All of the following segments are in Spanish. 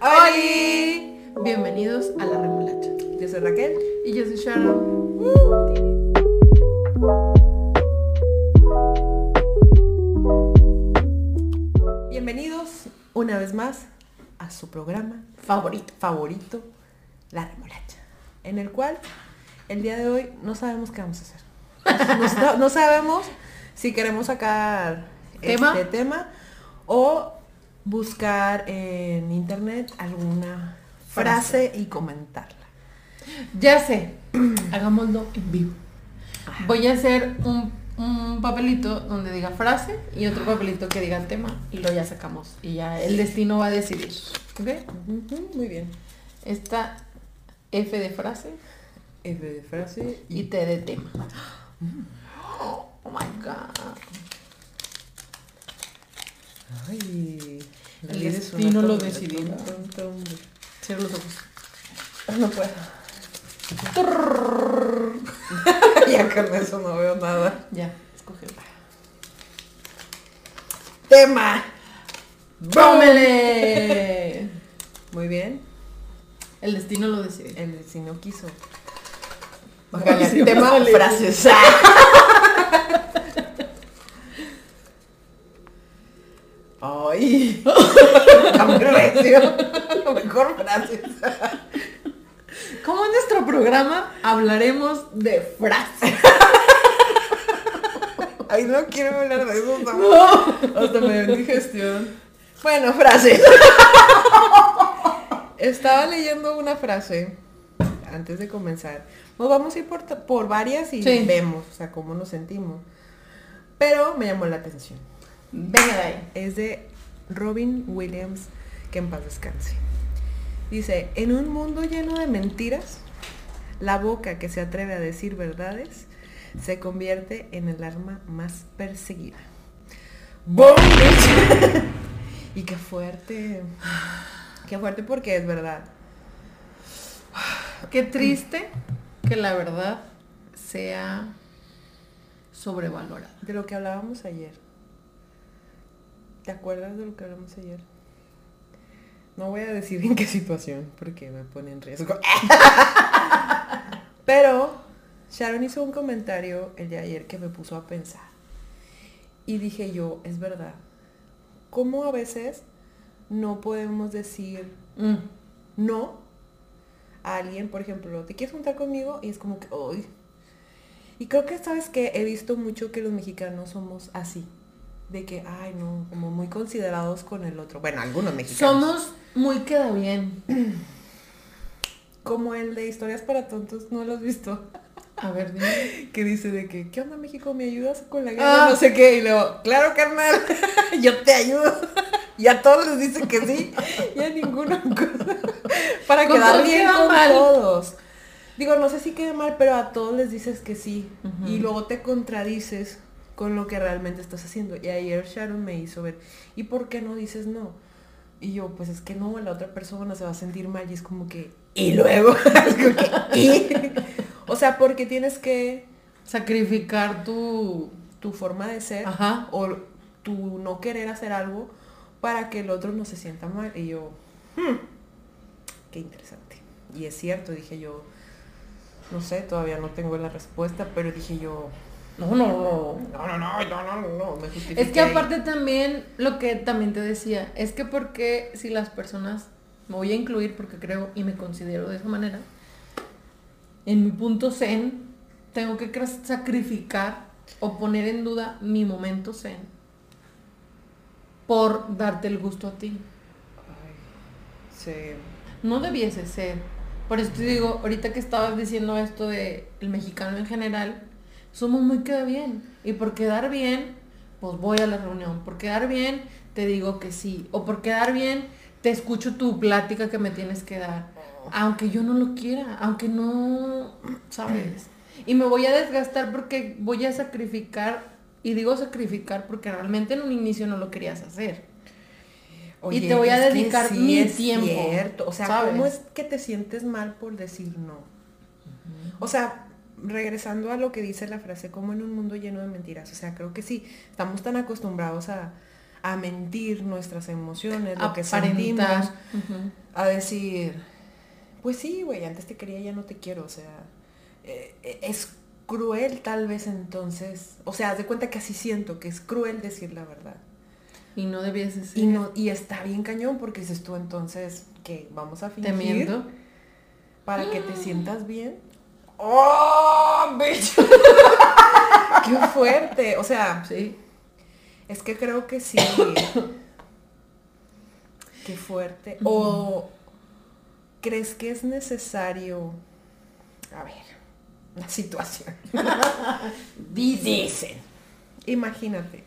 ¡Holi! Bienvenidos a La Remolacha. Yo soy Raquel. Y yo soy Sharon. Bienvenidos una vez más a su programa favorito, favorito, La Remolacha, en el cual el día de hoy no sabemos qué vamos a hacer. No, sa- no sabemos si queremos sacar ¿Tema? este tema o buscar en internet alguna frase y comentarla. Ya sé, hagámoslo en vivo. Voy a hacer un, un papelito donde diga frase y otro papelito que diga tema y lo ya sacamos. Y ya el destino va a decidir. ¿Ok? Muy bien. Esta F de frase F de frase y T de tema. Oh my god. Ay, la El destino lo tonta. Cierra los ojos. No puedo. ya con eso no veo nada. Ya, escoge. Tema. ¡Tómele! Muy bien. El destino lo decide. El destino quiso. Sí, tema frases. Ay. Aprecio. Mejor frases. Como en nuestro programa hablaremos de frases. Ay, no quiero hablar de eso. No. Hasta me dio indigestión. Bueno, frase. Estaba leyendo una frase antes de comenzar. Nos vamos a ir por, por varias y Sí. vemos, o sea, cómo nos sentimos. Pero me llamó la atención. Venga de ahí. Es de Robin Williams, que en paz descanse. Dice, en un mundo lleno de mentiras, la boca que se atreve a decir verdades se convierte en el arma más perseguida. Bitch! y qué fuerte. Qué fuerte porque es verdad. Qué triste que la verdad sea sobrevalorada. De lo que hablábamos ayer. ¿Te acuerdas de lo que hablamos ayer? No voy a decir en qué situación porque me pone en riesgo. Pero Sharon hizo un comentario el de ayer que me puso a pensar. Y dije yo, es verdad. ¿Cómo a veces no podemos decir Mm. no a alguien, por ejemplo, te quieres juntar conmigo y es como que, hoy. Y creo que sabes que he visto mucho que los mexicanos somos así, de que, ay, no, como muy considerados con el otro. Bueno, algunos mexicanos. Somos muy queda bien. como el de historias para tontos, ¿no lo has visto? A ver, dime. Que dice de que, ¿qué onda México? ¿Me ayudas con la guerra? Ah. No sé qué. Y luego, claro, carnal, yo te ayudo. Y a todos les dicen que sí. Y a ninguno. Para quedar bien con mal. todos. Digo, no sé si queda mal, pero a todos les dices que sí. Y luego te contradices con lo que realmente estás haciendo. Y ayer Sharon me hizo ver, ¿y por qué no dices no? Y yo, pues es que no, la otra persona se va a sentir mal y es como que, y luego, es como que, ¿y? O sea, porque tienes que Sacrificar tu... tu forma de ser Ajá. o tu no querer hacer algo para que el otro no se sienta mal. Y yo, "Hmm, qué interesante. Y es cierto, dije yo, no sé, todavía no tengo la respuesta, pero dije yo, No, no, no. no, no, no, no, no, no, me justifiqué. Es que aparte también, lo que también te decía, es que porque si las personas, me voy a incluir porque creo y me considero de esa manera, en mi punto zen, tengo que sacrificar o poner en duda mi momento zen por darte el gusto a ti. Ay, sí. No debiese ser. Por eso te digo, ahorita que estabas diciendo esto de el mexicano en general, somos muy queda bien. Y por quedar bien, pues voy a la reunión. Por quedar bien, te digo que sí. O por quedar bien, te escucho tu plática que me tienes que dar. Aunque yo no lo quiera, aunque no, ¿sabes? Y me voy a desgastar porque voy a sacrificar, y digo sacrificar porque realmente en un inicio no lo querías hacer. Y te voy a que dedicar sí mi tiempo, cierto. O sea, ¿sabes? ¿cómo es que te sientes mal por decir no? O sea, regresando a lo que dice la frase, como en un mundo lleno de mentiras. O sea, creo que sí, estamos tan acostumbrados a, a mentir nuestras emociones, lo que sentimos, Ujú. a decir, pues sí, güey, antes te quería, ya no te quiero, o sea, eh, eh, es cruel tal vez entonces, o sea, haz de cuenta que así siento, que es cruel decir la verdad. Y no debías de ser. Y, no, y está bien cañón porque dices tú entonces que vamos a fingir Temiendo. para que te sientas bien. ¡Oh, bitch! ¡Qué fuerte! O sea, Sí. es que creo que sí. Qué fuerte. O crees que es necesario. A ver, la situación. Dicen. Imagínate.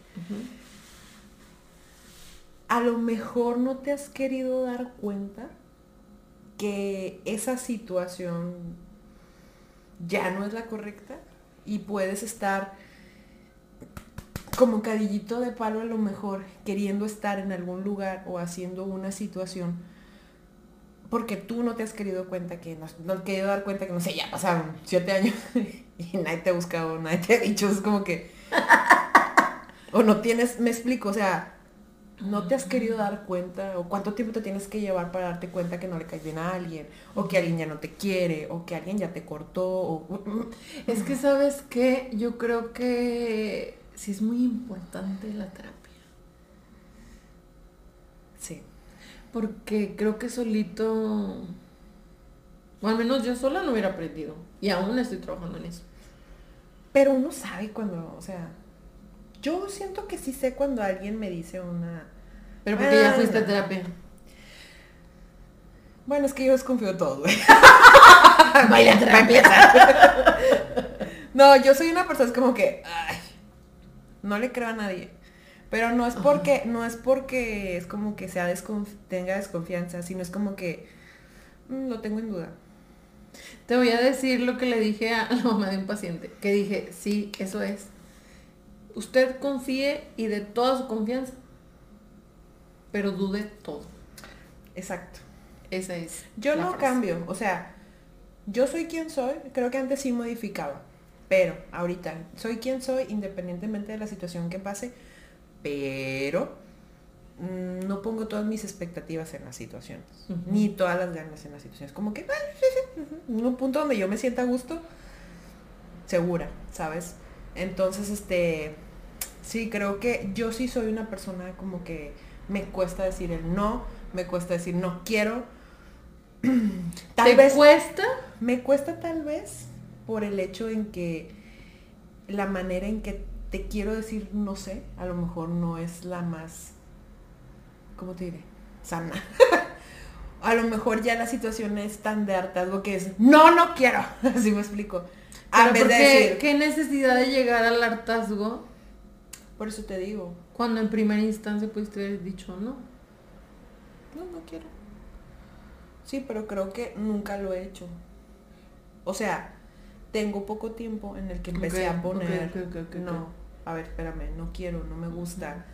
A lo mejor no te has querido dar cuenta que esa situación ya no es la correcta y puedes estar como cadillito de palo a lo mejor queriendo estar en algún lugar o haciendo una situación porque tú no te has querido cuenta que no, no querido dar cuenta que no sé ya pasaron siete años y nadie te ha buscado nadie te ha dicho es como que o no tienes me explico o sea no te has querido dar cuenta o cuánto tiempo te tienes que llevar para darte cuenta que no le caes bien a alguien o que alguien ya no te quiere o que alguien ya te cortó Es que sabes que yo creo que sí es muy importante la terapia. sí Porque creo que solito, o al menos yo sola no hubiera aprendido. Y aún estoy trabajando en eso. Pero uno sabe cuando, o sea, yo siento que sí sé cuando alguien me dice una... Pero porque ya Ah, fuiste a no. terapia. Bueno, es que yo desconfío de todo, güey. Vaya terapia. No, yo soy una persona, es como que, ay, no le creo a nadie. Pero no es porque, no es porque es como que sea desconf- tenga desconfianza, sino es como que mm, lo tengo en duda. Te voy a decir lo que le dije a la mamá de un paciente. Que dije, sí, eso es. Usted confíe y de toda su confianza. Pero dude todo. Exacto. Esa es. Yo no frase. cambio, o sea, yo soy quien soy, creo que antes sí modificaba, pero ahorita soy quien soy independientemente de la situación que pase, pero mm, no pongo todas mis expectativas en las situaciones, ni todas las ganas en las situaciones, como que en un punto donde yo me sienta a gusto, segura, ¿sabes? Entonces, este, sí, creo que yo sí soy una persona como que me cuesta decir el no, me cuesta decir no quiero. Tal ¿Te vez cuesta? me cuesta tal vez por el hecho en que la manera en que te quiero decir no sé, a lo mejor no es la más, ¿cómo te diré? Sana. a lo mejor ya la situación es tan de hartazgo que es, no, no quiero. Así me explico. Pero vez ¿por de qué, decir, qué necesidad de llegar al hartazgo por eso te digo, cuando en primera instancia pudiste haber dicho no? no, no quiero. Sí, pero creo que nunca lo he hecho. O sea, tengo poco tiempo en el que empecé a poner, ok, ok, ok, ok. no, a ver, espérame, no quiero, no me gusta.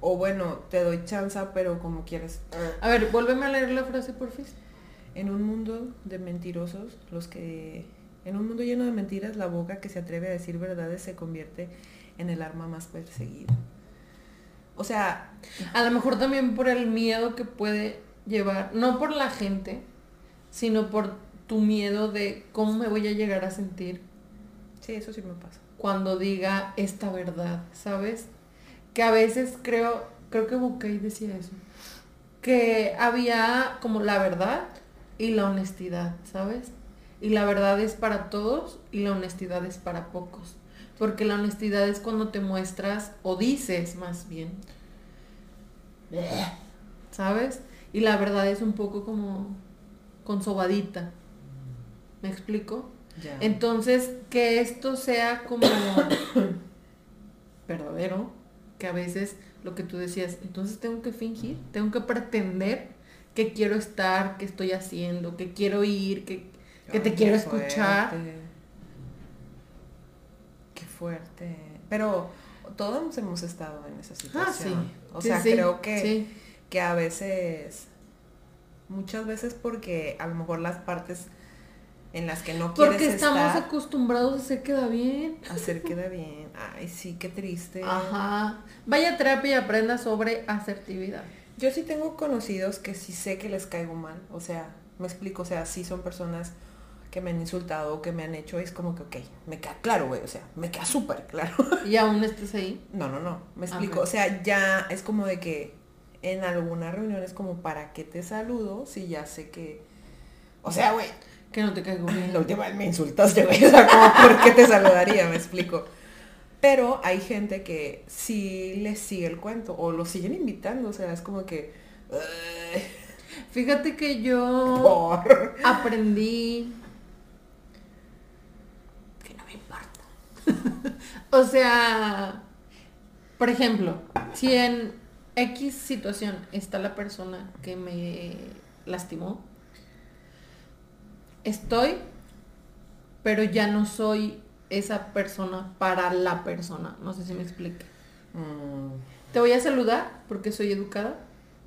O bueno, te doy chance, pero como quieres. A ver, vuélveme a leer la frase, porfis. En un mundo de mentirosos, los que... En un mundo lleno de mentiras, la boca que se atreve a decir verdades se convierte en el arma más perseguida. O sea, A lo mejor también por el miedo que puede llevar, no por la gente, sino por tu miedo de cómo me voy a llegar a sentir sí, eso sí me pasa. cuando diga esta verdad, ¿sabes? Que a veces creo, creo que Bucay decía eso, que había como la verdad y la honestidad, ¿sabes? Y la verdad es para todos y la honestidad es para pocos. Porque la honestidad es cuando te muestras o dices más bien. ¿Sabes? Y la verdad es un poco como con sobadita. ¿Me explico? Ya. Entonces, que esto sea como verdadero, que a veces lo que tú decías, entonces tengo que fingir, tengo que pretender que quiero estar, que estoy haciendo, que quiero ir, que, que te Ay, quiero escuchar. Qué fuerte. Pero todos hemos estado en esa Ah, sí. situación. O Sí, sea, sí, creo que, que a veces, muchas veces porque a lo mejor las partes en las que no Porque quieres estamos estar, acostumbrados a hacer queda bien. hacer queda bien. Ay, sí, qué triste. Ajá. Vaya a terapia y aprenda sobre asertividad. Yo sí tengo conocidos que sí sé que les caigo mal. O sea, me explico, o sea, sí son personas que me han insultado que me han hecho. Es como que, ok, me queda claro, güey. O sea, me queda súper claro. Y aún estés ahí. No, no, no, me explico. Ajá. O sea, ya es como de que en alguna reunión es como, ¿para qué te saludo si ya sé que... O sea, güey, Que no te caigo bien. la última vez me insultaste, güey. O sea, como, ¿por qué te saludaría? Me explico. Pero hay gente que sí les sigue el cuento o lo siguen invitando. O sea, es como que... "Ay, Fíjate que yo por... aprendí que no me importa. O sea, por ejemplo, si en X situación está la persona que me lastimó, estoy, pero ya no soy esa persona para la persona. No sé si me explique. Mm, Te voy a saludar porque soy educada.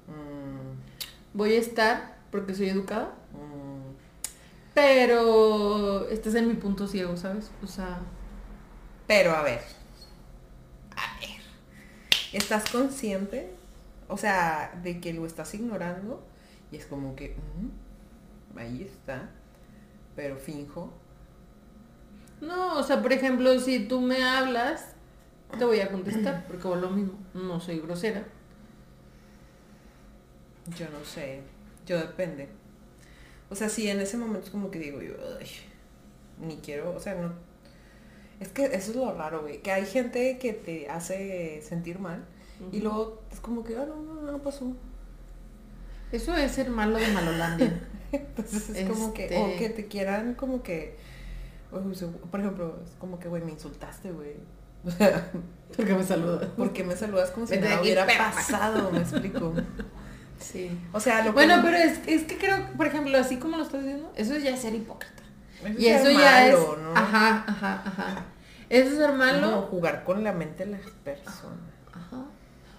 mm, Voy a estar porque soy educada. mm. Pero estás en mi punto ciego, ¿sabes? O sea, Pero a ver, a ver, ¿estás consciente? O sea, de que lo estás ignorando y es como que, "Mm, ahí está, pero finjo. no, o sea, por ejemplo, si tú me hablas, te voy a contestar, porque o lo mismo, no soy grosera. Yo no sé, yo depende. O sea, si en ese momento es como que digo yo, "Ay, ni quiero, o sea, no. Es que eso es lo raro, güey, que hay gente que te hace sentir mal y luego es como que, ah, no, no, no pasó. Eso es ser malo de Malolandia. Entonces es como que, Este- o que te quieran como que, sea, por ejemplo, es como que, güey, me insultaste, güey. O sea, Porque me saludas. ¿por qué me saludas como si nada hubiera perra. pasado? Me explico. Sí. O sea, lo que Bueno, no- pero es, es que creo, por ejemplo, así como lo estás diciendo, eso ya es ser hipócrita. Eso Y es eso ser ya malo, es... ¿no? Ajá, ajá, ajá. Eso es ser malo. jugar con la mente de las personas. Ajá.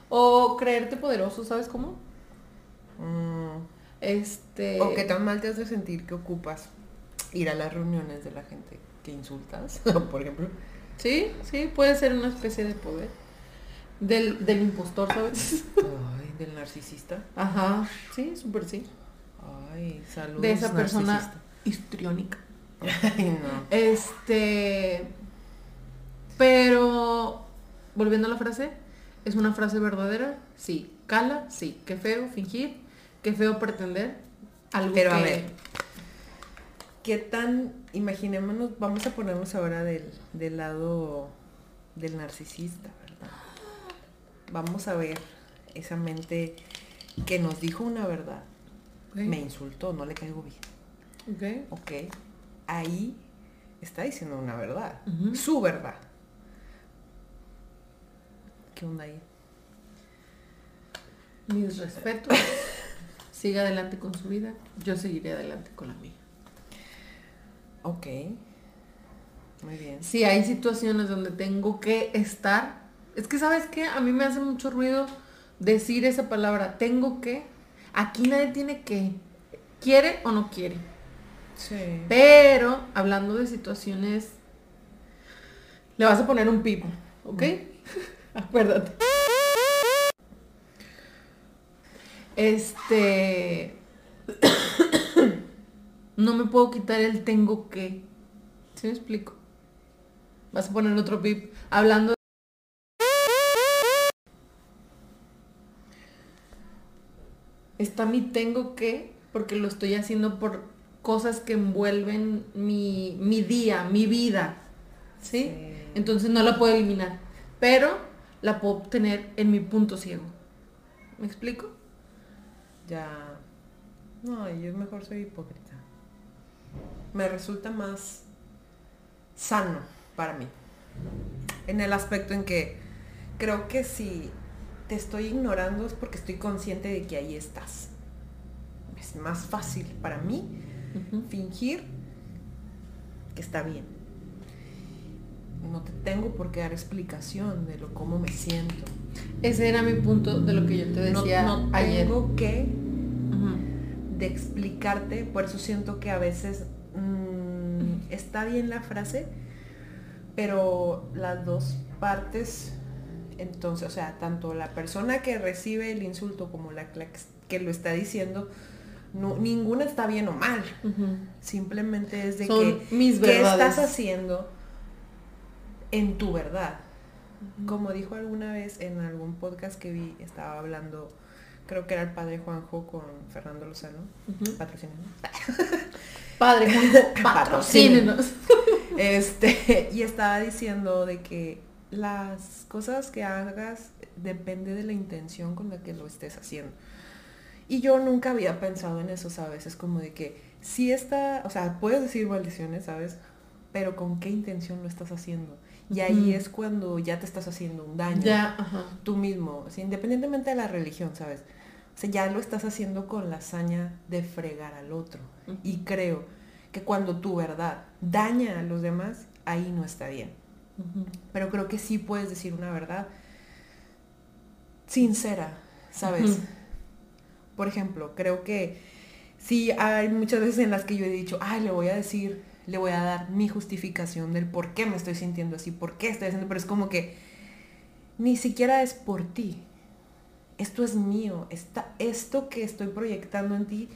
O creerte poderoso, ¿sabes cómo? Mm, Este... O qué tan mal te hace sentir que ocupas ir a las reuniones de la gente que insultas, por ejemplo. Sí, sí, puede ser una especie de poder. Del, del impostor, ¿sabes? Ay, del narcisista. Ajá, sí, súper sí. Ay, saludos. De esa persona narcisista. histriónica. Ay, no. Este. Pero, volviendo a la frase, ¿es una frase verdadera? Sí. ¿Cala? Sí. ¿Qué feo fingir? ¿Qué feo pretender? Algo Pero a que- ver. ¿Qué tan, imaginémonos, vamos a ponernos ahora del, del lado del narcisista, ¿verdad? Vamos a ver esa mente que nos dijo una verdad, me insultó, no le caigo bien, ok. ¿ok? Ahí está diciendo una verdad, su verdad. ¿Qué onda ahí? Mis respetos. Siga adelante con su vida. Yo seguiré adelante con la mía. Ok, muy bien. Si hay situaciones donde tengo que estar, es que sabes qué, a mí me hace mucho ruido decir esa palabra, tengo que. Aquí nadie tiene que. ¿Quiere o no quiere? Sí. Pero hablando de situaciones, le vas a poner un pip, ¿ok? Acuérdate. Este. no me puedo quitar el tengo que. ¿Sí me explico? Vas a poner otro pip. Hablando. Está mi tengo que, porque lo estoy haciendo por cosas que envuelven mi, mi día, mi vida. ¿Sí? Sí. Entonces no la puedo eliminar. Pero la puedo obtener en mi punto ciego. ¿Me explico? Ya. No, yo mejor soy hipócrita. Me resulta más sano para mí. En el aspecto en que creo que si te estoy ignorando es porque estoy consciente de que ahí estás. Es más fácil para mí Fingir que está bien. No te tengo por qué dar explicación de lo cómo me siento. Ese era mi punto de lo que yo te No, decía no ayer. tengo que de explicarte, por eso siento que a veces mm, está bien la frase, pero las dos partes, entonces, o sea, tanto la persona que recibe el insulto como la que lo está diciendo, no, ninguna está bien o mal. Simplemente es de que mis qué estás haciendo en tu verdad. Como dijo alguna vez en algún podcast que vi, estaba hablando, creo que era el padre Juanjo con Fernando Lozano, patrocínenos. Padre Juanjo, patrocínenos. este, y estaba diciendo de que las cosas que hagas depende de la intención con la que lo estés haciendo. Y yo nunca había pensado en eso, ¿sabes? Es como de que si está, o sea, puedes decir maldiciones, ¿sabes? Pero con qué intención lo estás haciendo. Y ahí es cuando ya te estás haciendo un daño. Ya, Tú mismo, independientemente de la religión, ¿sabes? O sea, ya lo estás haciendo con la hazaña de fregar al otro. Y creo que cuando tu verdad daña a los demás, ahí no está bien. Pero creo que sí puedes decir una verdad sincera, ¿sabes? Por ejemplo, creo que sí hay muchas veces en las que yo he dicho, ay, le voy a decir, le voy a dar mi justificación del por qué me estoy sintiendo así, por qué estoy haciendo, pero es como que ni siquiera es por ti. Esto es mío, está, esto que estoy proyectando en ti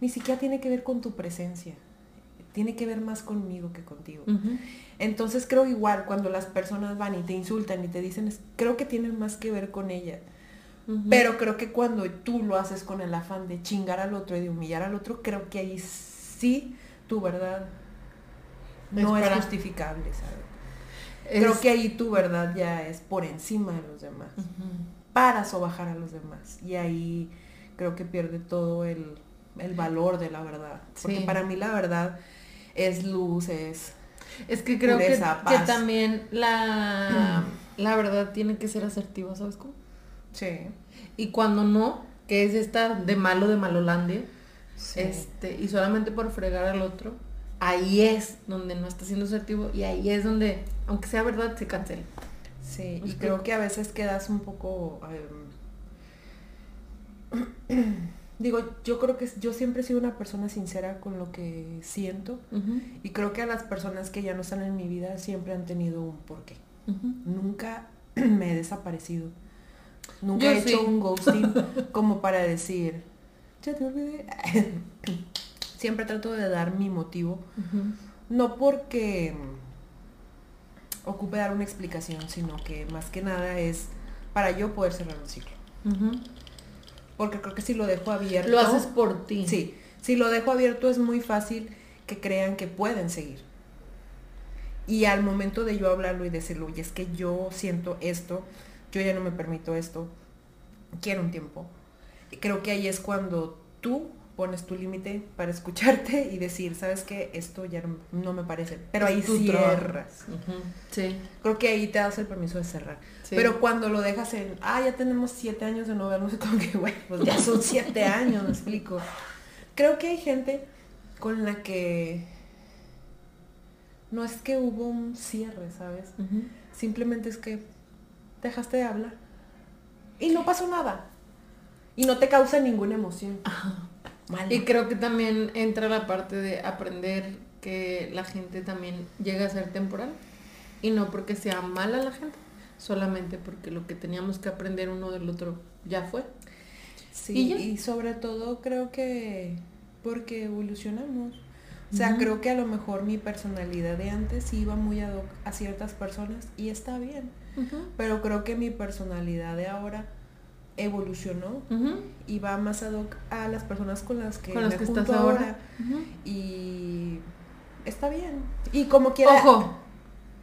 ni siquiera tiene que ver con tu presencia, tiene que ver más conmigo que contigo. Entonces creo igual cuando las personas van y te insultan y te dicen, creo que tiene más que ver con ella pero creo que cuando tú lo haces con el afán de chingar al otro y de humillar al otro, creo que ahí sí tu verdad no es, justificable, ¿sabes? Creo que ahí tu verdad ya es por encima de los demás, para sobajar a los demás. Y ahí creo que pierde todo el, valor de la verdad. Porque para mí la verdad es luz, es... Es que creo que, que, también la, la verdad tiene que ser asertiva, ¿sabes cómo? Sí. Y cuando no, que es esta de malo de Malolandia, este, y solamente por fregar al otro, ahí es donde no está siendo asertivo y ahí es donde, aunque sea verdad, se cancela. Sí, y creo que a veces quedas un poco... Em, digo, yo creo que yo siempre he sido una persona sincera con lo que siento y creo que a las personas que ya no están en mi vida siempre han tenido un porqué. Nunca me he desaparecido. Nunca he hecho un ghosting como para decir, ya te olvidé. Siempre trato de dar mi motivo. No porque ocupe dar una explicación, sino que más que nada es para yo poder cerrar un ciclo. Porque creo que si lo dejo abierto... Lo haces por ti. Sí, si lo dejo abierto es muy fácil que crean que pueden seguir. Y al momento de yo hablarlo y decirlo, y es que yo siento esto, yo ya no me permito esto, quiero un tiempo. Y creo que ahí es cuando tú pones tu límite para escucharte y decir, sabes qué, esto ya no, me parece. Pero ahí cierras. Sí. Creo que ahí te das el permiso de cerrar. Pero cuando lo dejas en, ah, ya tenemos siete años de no vernos, como que, bueno, pues ya son siete años, me explico. Creo que hay gente con la que no es que hubo un cierre, ¿sabes? Simplemente es que dejaste de hablar. Y no pasó nada. Y no te causa ninguna emoción. Y creo que también entra la parte de aprender que la gente también llega a ser temporal. Y no porque sea mala la gente, solamente porque lo que teníamos que aprender uno del otro ya fue. Sí, y, sobre todo creo que porque evolucionamos. O sea, creo que a lo mejor mi personalidad de antes iba muy a, a ciertas personas y está bien. Pero creo que mi personalidad de ahora evolucionó y va más ad hoc a las personas con las que, me junto ahora. Y está bien. Y como quiera. Ojo,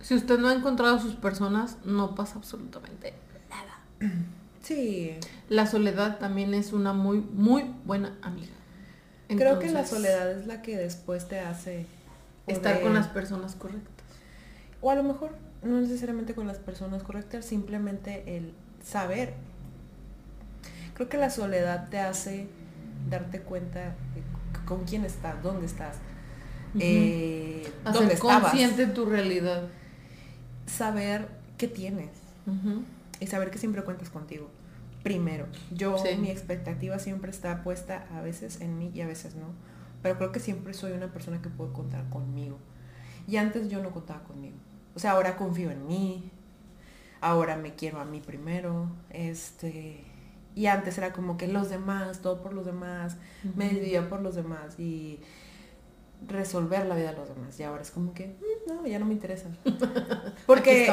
si usted no ha encontrado a sus personas, no pasa absolutamente nada. Sí. La soledad también es una muy, muy buena amiga. Creo que la soledad es la que después te hace estar con las personas correctas. O a lo mejor no necesariamente con las personas correctas, simplemente el saber. Creo que la soledad te hace darte cuenta con quién estás, dónde estás, eh, dónde consciente tu realidad. Saber qué tienes y saber que siempre cuentas contigo. Primero, yo mi expectativa siempre está puesta a veces en mí y a veces no, pero creo que siempre soy una persona que puede contar conmigo. Y antes yo no contaba conmigo. O sea, ahora confío en mí, ahora me quiero a mí primero, este, y antes era como que los demás, todo por los demás, me vivía por los demás. Y resolver la vida de los demás. Y ahora es como que, mm, no, ya no me interesa. Porque,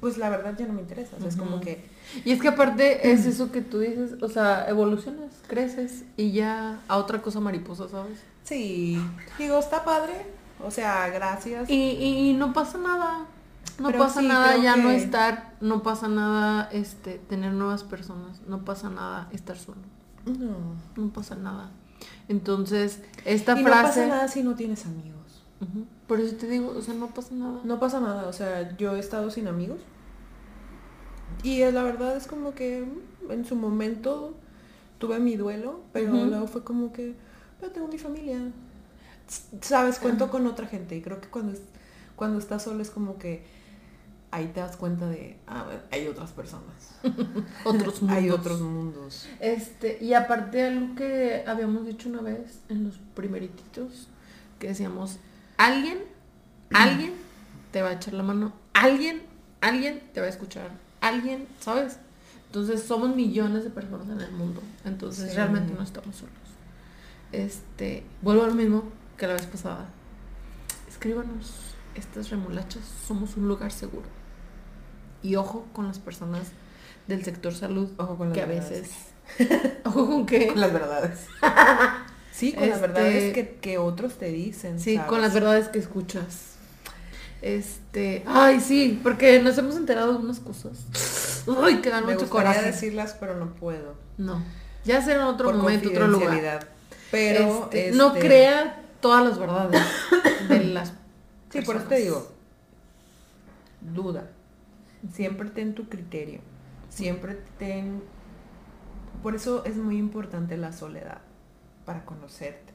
pues la verdad ya no me interesa. es como que... Y es que aparte es eso que tú dices, o sea, evolucionas, creces y ya a otra cosa mariposa, ¿sabes? Sí, digo, está padre. O sea, gracias. Y, no pasa nada. No pasa nada ya no estar, no pasa nada este tener nuevas personas, no pasa nada estar solo. No. No pasa nada. Entonces, esta frase... No pasa nada si no tienes amigos. Por eso te digo, o sea, no pasa nada. No pasa nada, o sea, yo he estado sin amigos. Y la verdad es como que en su momento tuve mi duelo, pero luego fue como que, pero tengo mi familia. Sabes, cuento con otra gente y creo que cuando, cuando estás solo es como que ahí te das cuenta de, ah, hay otras personas. otros mundos. Hay otros mundos. Este, y aparte algo que habíamos dicho una vez en los primeritos, que decíamos, alguien, alguien te va a echar la mano, alguien, alguien te va a escuchar, alguien, ¿sabes? Entonces somos millones de personas en el mundo, entonces realmente no estamos solos. Este, vuelvo a lo mismo que la vez pasada. Escríbanos estas remolachas, somos un lugar seguro. Y ojo con las personas del sector salud, ojo con que a veces... ojo con qué? Con las verdades. sí, con las verdades este, que, otros te dicen. Sí, con las verdades que escuchas. Este, ay, sí, porque nos hemos enterado de unas cosas. Ay, que dan Me mucho coraje. decirlas, pero no puedo. No. Ya será en otro momento, otro lugar. Pero este, no este, crea todas las verdades de las Sí, por eso te digo, duda. Siempre ten tu criterio. Siempre ten... Por eso es muy importante la soledad, para conocerte,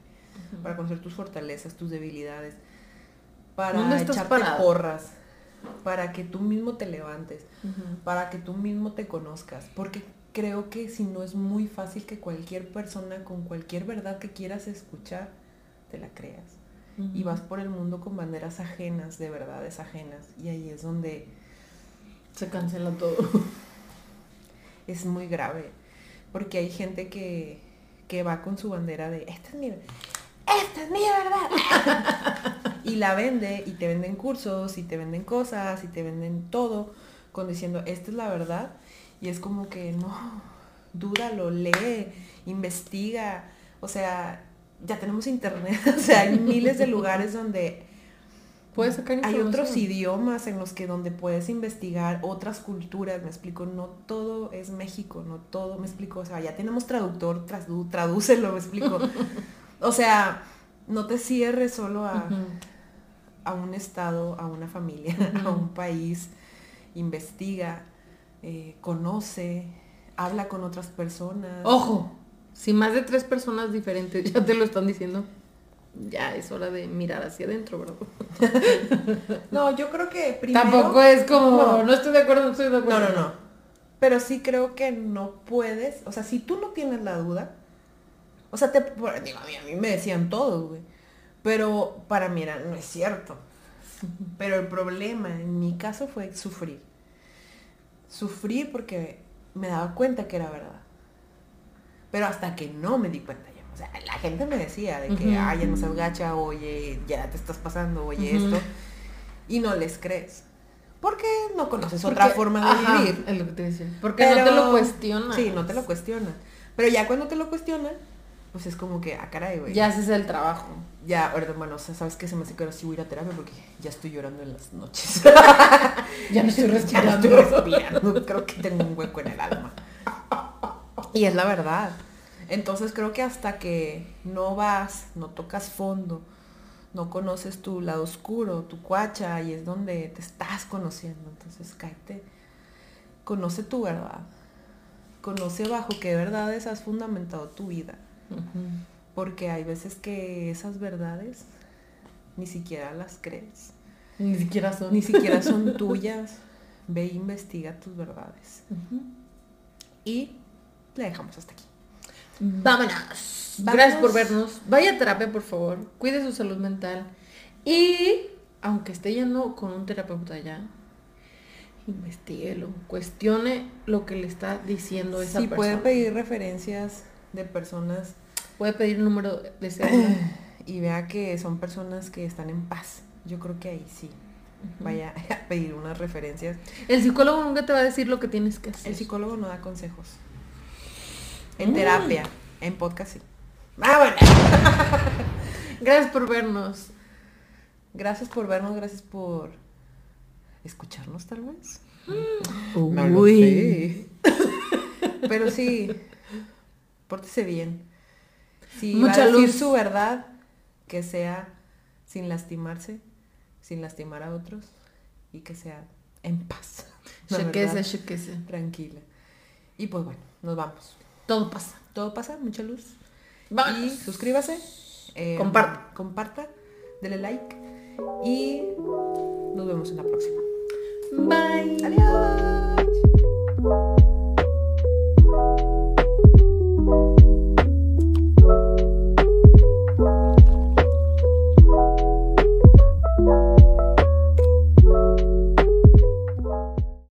para conocer tus fortalezas, tus debilidades, para echarte porras, para que tú mismo te levantes, para que tú mismo te conozcas, porque creo que si no es muy fácil que cualquier persona con cualquier verdad que quieras escuchar, te la creas. Y vas por el mundo con banderas ajenas, de verdades ajenas, y ahí es donde se cancela todo. Es muy grave. Porque hay gente que, va con su bandera de esta es mi esta es mi verdad. y la vende y te venden cursos y te venden cosas y te venden todo con diciendo esta es la verdad. Y es como que no, dúdalo, lee, investiga. O sea, ya tenemos internet. o sea, hay miles de lugares donde Puedes sacar Hay otros idiomas en los que donde puedes investigar otras culturas, me explico, no todo es México, no todo, me explico, o sea, ya tenemos traductor, tradu tradúcelo, me explico. o sea, no te cierres solo a, a un estado, a una familia, a un país, investiga, eh, conoce, habla con otras personas. Ojo, si más de tres personas diferentes ya te lo están diciendo, ya es hora de mirar hacia adentro, ¿verdad? no, yo creo que primero... Tampoco es como, no, estoy de acuerdo, no estoy de acuerdo. No, no, no. Pero sí creo que no puedes, o sea, si tú no tienes la duda, o sea, te, digo, a mí, me decían todo, güey. Pero para mí era, no es cierto. Pero el problema en mi caso fue sufrir. Sufrir porque me daba cuenta que era verdad. Pero hasta que no me di cuenta o sea, la gente me decía de que, ay, ya no se gacha, oye, ya te estás pasando, oye, esto. Y no les crees. Porque no conoces otra forma de vivir. Es lo que te decía. Porque no te lo cuestionan. Sí, no te lo cuestionan. Pero ya cuando te lo cuestionan, pues es como que, ah, caray, güey. Ya haces el trabajo. Ya, ahora, bueno, ¿sabes qué? Se me hace que ahora sí voy a ir a terapia porque ya estoy llorando en las noches. ya no estoy respirando. Ya no estoy respirando. Creo que tengo un hueco en el alma. Y es la verdad. Entonces creo que hasta que no vas, no tocas fondo, no conoces tu lado oscuro, tu cuacha, y es donde te estás conociendo. Entonces cállate, conoce tu verdad, conoce bajo qué verdades has fundamentado tu vida. Porque hay veces que esas verdades ni siquiera las crees. Ni siquiera son. Ni siquiera son tuyas. Ve e investiga tus verdades. Y le dejamos hasta aquí. Vámonos. Gracias por vernos. Vaya a terapia, por favor. Cuide su salud mental. Y aunque esté yendo con un terapeuta ya, investiguelo, cuestione lo que le está diciendo esa Si persona. puede pedir referencias de personas Puede pedir el número de cédula. y vea que son personas que están en paz. Yo creo que ahí sí. Vaya a pedir unas referencias. El psicólogo nunca te va a decir lo que tienes que hacer. El psicólogo no da consejos. En Mm. terapia, en podcast sí. Ah, bueno. Gracias por vernos. Gracias por vernos, gracias por escucharnos tal vez. Uy. No lo sé. Pero sí, pórtese bien. Si Mucha va a decir luz. su verdad, que sea sin lastimarse, sin lastimar a otros y que sea en paz. Chequese, chequese. Tranquila. Y pues bueno, nos vamos. Todo pasa. Todo pasa, mucha luz. Y Vámonos. suscríbase. eh, Comparta. Comparta. Dele like. Y nos vemos en la próxima. Bye. Adiós.